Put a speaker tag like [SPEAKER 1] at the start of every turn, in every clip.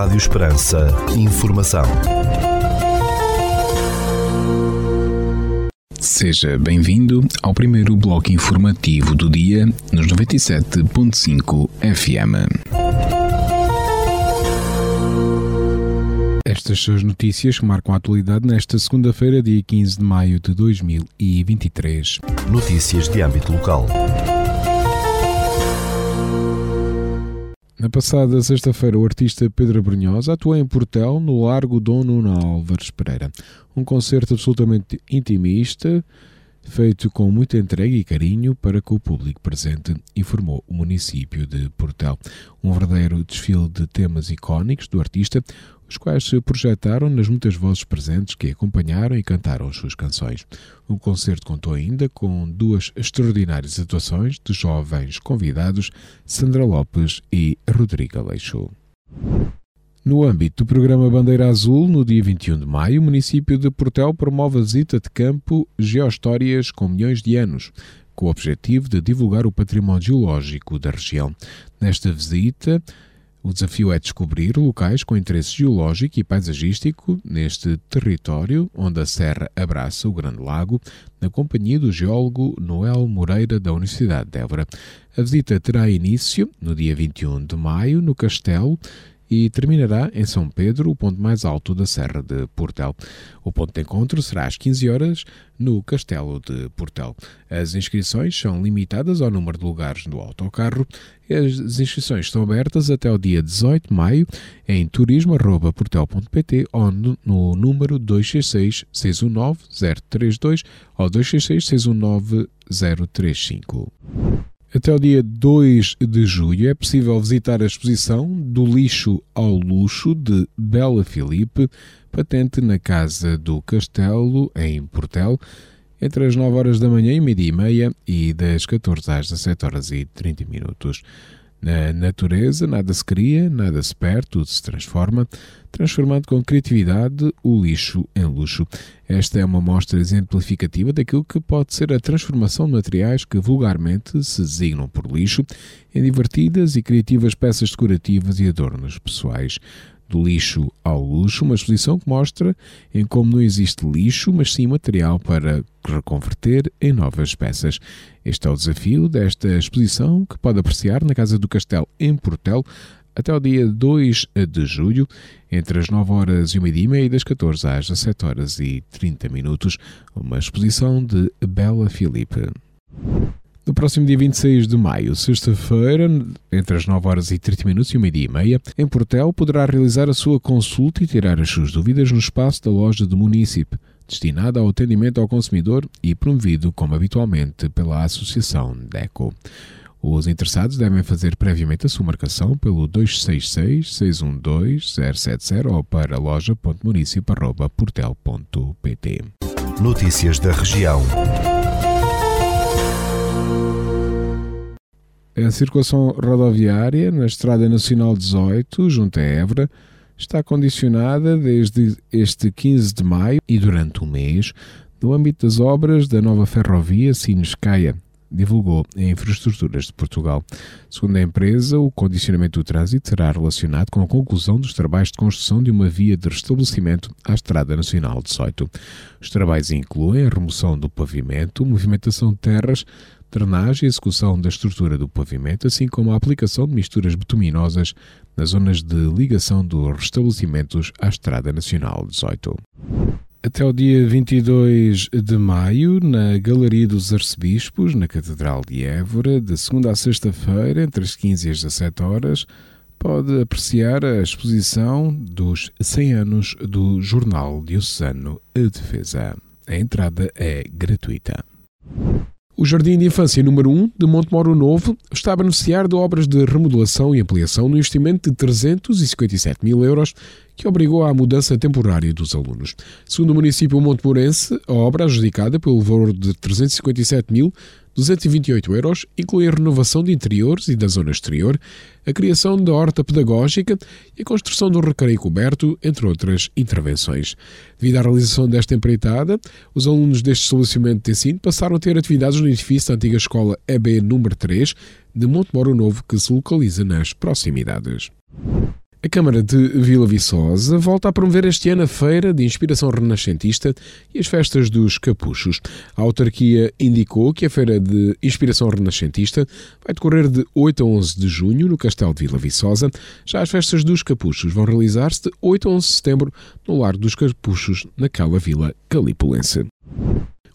[SPEAKER 1] Rádio Esperança. Informação.
[SPEAKER 2] Seja bem-vindo ao primeiro bloco informativo do dia nos 97.5 FM. Estas são as notícias que marcam a atualidade nesta segunda-feira, dia 15 de maio de 2023.
[SPEAKER 1] Notícias de âmbito local.
[SPEAKER 2] Na passada sexta-feira, o artista Pedro Brunhosa atuou em Portel, no Largo Dom Nuno Álvares Pereira. Um concerto absolutamente intimista, feito com muita entrega e carinho para com o público presente, informou o município de Portel. Um verdadeiro desfile de temas icónicos do artista, os quais se projetaram nas muitas vozes presentes que acompanharam e cantaram as suas canções. O concerto contou ainda com duas extraordinárias atuações de jovens convidados, Sandra Lopes e Rodrigo Aleixo. No âmbito do programa Bandeira Azul, no dia 21 de maio, o município de Portel promove a visita de campo Geohistórias com milhões de anos, com o objetivo de divulgar o património geológico da região. Nesta visita, o desafio é descobrir locais com interesse geológico e paisagístico neste território onde a serra abraça o Grande Lago, na companhia do geólogo Noel Moreira da Universidade de Évora. A visita terá início no dia 21 de maio no Castelo e terminará em São Pedro, o ponto mais alto da Serra de Portel. O ponto de encontro será às 15 horas no Castelo de Portel. As inscrições são limitadas ao número de lugares do autocarro. As inscrições estão abertas até o dia 18 de maio em turismo.portel.pt ou no número 266 619 032 ou 266 619 035. Até o dia 2 de julho é possível visitar a exposição Do Lixo ao Luxo de Bela Filipe, patente na Casa do Castelo, em Portel, entre as 9 horas da manhã e meia e meia e das 14 às 17 horas e 30 minutos. Na natureza, nada se cria, nada se perde, tudo se transforma, transformando com criatividade o lixo em luxo. Esta é uma mostra exemplificativa daquilo que pode ser a transformação de materiais que vulgarmente se designam por lixo em divertidas e criativas peças decorativas e adornos pessoais do lixo ao luxo, uma exposição que mostra em como não existe lixo, mas sim material para reconverter em novas peças. Este é o desafio desta exposição que pode apreciar na Casa do Castelo em Portel até o dia 2 de julho, entre as 9 horas e 1 e meia e das 14 às 17 horas e 30 minutos, uma exposição de Bela Filipe. No próximo dia 26 de maio, sexta-feira, entre as 9 horas e 30 minutos e o meio-dia e meia, em Portel poderá realizar a sua consulta e tirar as suas dúvidas no espaço da loja do município, destinada ao atendimento ao consumidor e promovido, como habitualmente, pela Associação DECO. Os interessados devem fazer previamente a sua marcação pelo 266-612-070 ou para loja.municipio.portel.pt.
[SPEAKER 1] Notícias da região.
[SPEAKER 2] A circulação rodoviária na Estrada Nacional 18, junto a Évora, está condicionada desde este 15 de maio e durante um mês no âmbito das obras da nova ferrovia Sines-Caia, divulgou a Infraestruturas de Portugal. Segundo a empresa, o condicionamento do trânsito será relacionado com a conclusão dos trabalhos de construção de uma via de restabelecimento à Estrada Nacional 18. Os trabalhos incluem a remoção do pavimento, movimentação de terras, drenagem e execução da estrutura do pavimento, assim como a aplicação de misturas bituminosas nas zonas de ligação dos restabelecimentos à Estrada Nacional 18. Até o dia 22 de maio, na Galeria dos Arcebispos, na Catedral de Évora, de segunda a sexta-feira, entre as 15 e as 17 horas, pode apreciar a exposição dos 100 anos do Jornal Diocesano A Defesa. A entrada é gratuita. O Jardim de Infância número 1 de Montemoro Novo está a beneficiar de obras de remodelação e ampliação no investimento de 357 mil euros que obrigou à mudança temporária dos alunos. Segundo o município montemorense, a obra adjudicada pelo valor de 357 mil 228 euros inclui a renovação de interiores e da zona exterior, a criação da horta pedagógica e a construção do recreio coberto, entre outras intervenções. Devido à realização desta empreitada, os alunos deste estabelecimento de ensino passaram a ter atividades no edifício da antiga escola EB número 3 de Montemoro Novo, que se localiza nas proximidades. A Câmara de Vila Viçosa volta a promover este ano a Feira de Inspiração Renascentista e as Festas dos Capuchos. A autarquia indicou que a Feira de Inspiração Renascentista vai decorrer de 8 a 11 de junho no Castelo de Vila Viçosa. Já as Festas dos Capuchos vão realizar-se de 8 a 11 de setembro no Lar dos Capuchos, naquela Vila Calipulense.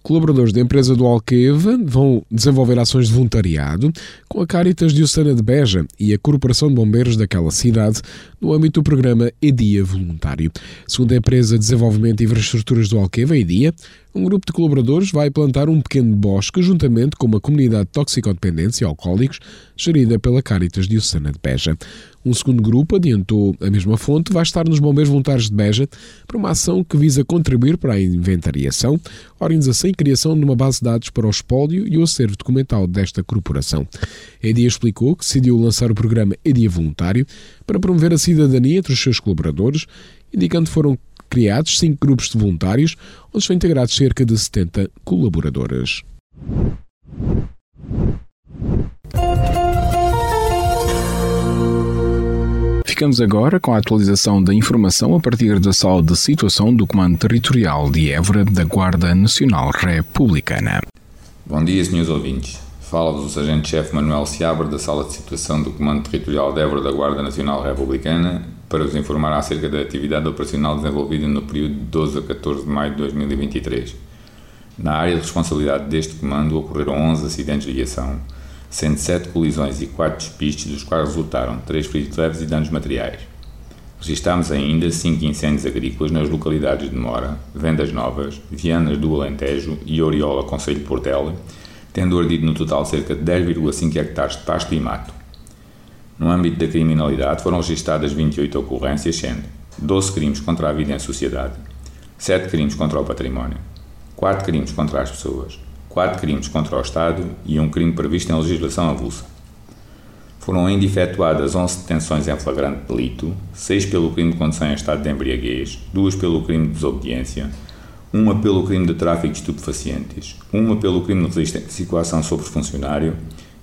[SPEAKER 2] Colaboradores da empresa do Alqueva vão desenvolver ações de voluntariado com a Caritas Diocesana de Beja e a Corporação de Bombeiros daquela cidade no âmbito do programa EDIA Voluntário. Segundo a empresa de Desenvolvimento e Infraestruturas do Alqueva, EDIA, um grupo de colaboradores vai plantar um pequeno bosque juntamente com uma comunidade de toxicodependência e alcoólicos gerida pela Caritas Diocesana de Beja. Um segundo grupo, adiantou a mesma fonte, vai estar nos Bombeiros Voluntários de Beja para uma ação que visa contribuir para a inventariação, organização e criação de uma base de dados para o espólio e o acervo documental desta corporação. EDIA explicou que decidiu lançar o programa EDIA Voluntário para promover a cidadania entre os seus colaboradores, indicando que foram criados cinco grupos de voluntários, onde estão integrados cerca de 70 colaboradores. Ficamos agora com a atualização da informação a partir da sala de situação do Comando Territorial de Évora da Guarda Nacional Republicana.
[SPEAKER 3] Bom dia, senhores ouvintes. Fala-vos o Sargento-Chefe Manuel Seabra da Sala de Situação do Comando Territorial de Évora da Guarda Nacional Republicana para vos informar acerca da atividade operacional desenvolvida no período de 12 a 14 de maio de 2023. Na área de responsabilidade deste comando ocorreram 11 acidentes de viação, sendo 7 colisões e 4 despistes, dos quais resultaram 3 feridos leves e danos materiais. Registámos ainda 5 incêndios agrícolas nas localidades de Mora, Vendas Novas, Vianas do Alentejo e Oriola, Conselho de Portela, tendo ardido no total cerca de 10,5 hectares de pasto e mato. No âmbito da criminalidade foram registadas 28 ocorrências, sendo 12 crimes contra a vida em sociedade, 7 crimes contra o património, 4 crimes contra as pessoas, 4 crimes contra o Estado e um crime previsto em legislação avulsa. Foram ainda efetuadas 11 detenções em flagrante delito, 6 pelo crime de condução em estado de embriaguez, 2 pelo crime de desobediência, uma pelo crime de tráfico de estupefacientes, uma pelo crime de resistência e coação sobre funcionário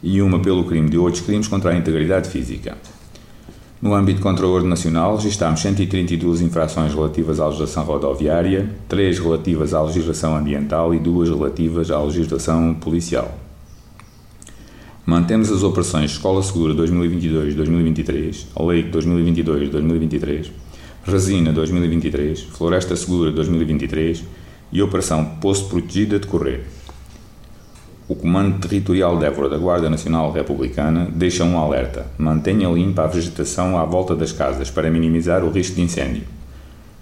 [SPEAKER 3] e uma pelo crime de outros crimes contra a integridade física. No âmbito contra o ordem nacional, registámos 132 infrações relativas à legislação rodoviária, 3 relativas à legislação ambiental e 2 relativas à legislação policial. Mantemos as operações Escola Segura 2022-2023, Lei 2022-2023, Resina 2023, Floresta Segura 2023 e Operação Poço Protegida de Correr. O Comando Territorial de Évora da Guarda Nacional Republicana deixa um alerta: mantenha limpa a vegetação à volta das casas para minimizar o risco de incêndio.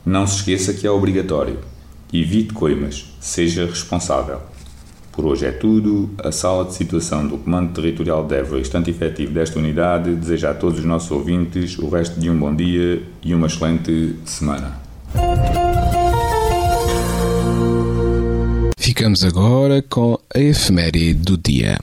[SPEAKER 3] Não se esqueça que é obrigatório. Evite coimas, seja responsável. Por hoje é tudo. A sala de situação do Comando Territorial de Évora, estante efetivo desta unidade, deseja a todos os nossos ouvintes o resto de um bom dia e uma excelente semana.
[SPEAKER 2] Ficamos agora com a efeméride do dia.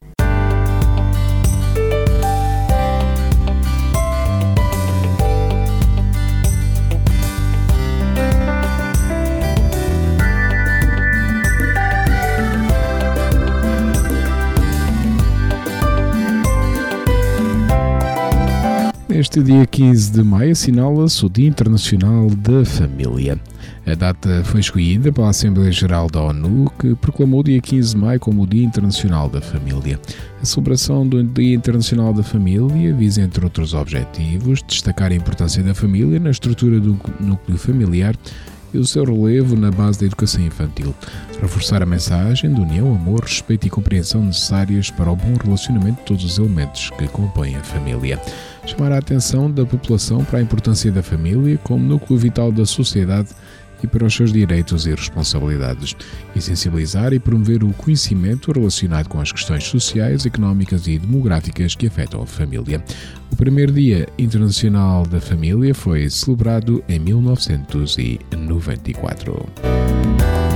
[SPEAKER 2] Este dia 15 de maio assinala-se o Dia Internacional da Família. A data foi escolhida pela Assembleia Geral da ONU, que proclamou o dia 15 de maio como o Dia Internacional da Família. A celebração do Dia Internacional da Família visa, entre outros objetivos, destacar a importância da família na estrutura do núcleo familiar e o seu relevo na base da educação infantil, reforçar a mensagem de união, amor, respeito e compreensão necessárias para o bom relacionamento de todos os elementos que compõem a família. Chamar a atenção da população para a importância da família como núcleo vital da sociedade e para os seus direitos e responsabilidades, e sensibilizar e promover o conhecimento relacionado com as questões sociais, económicas e demográficas que afetam a família. O primeiro Dia Internacional da Família foi celebrado em 1994.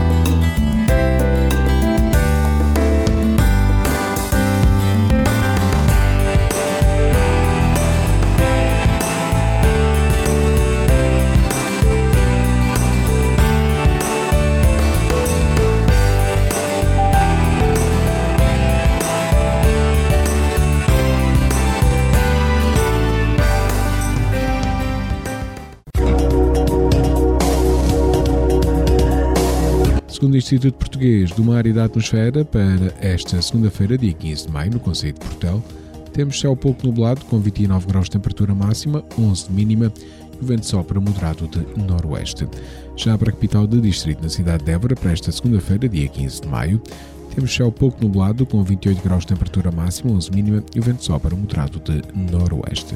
[SPEAKER 2] Segundo o Instituto Português do Mar e da Atmosfera, para esta segunda-feira, dia 15 de maio, no Conselho de Portel, temos céu pouco nublado, com 29 graus de temperatura máxima, 11 de mínima, e o vento sopra moderado de noroeste. Já para a capital do distrito, na cidade de Évora, para esta segunda-feira, dia 15 de maio, temos céu pouco nublado, com 28 graus de temperatura máxima, 11 mínima, e o vento sopra moderado de noroeste.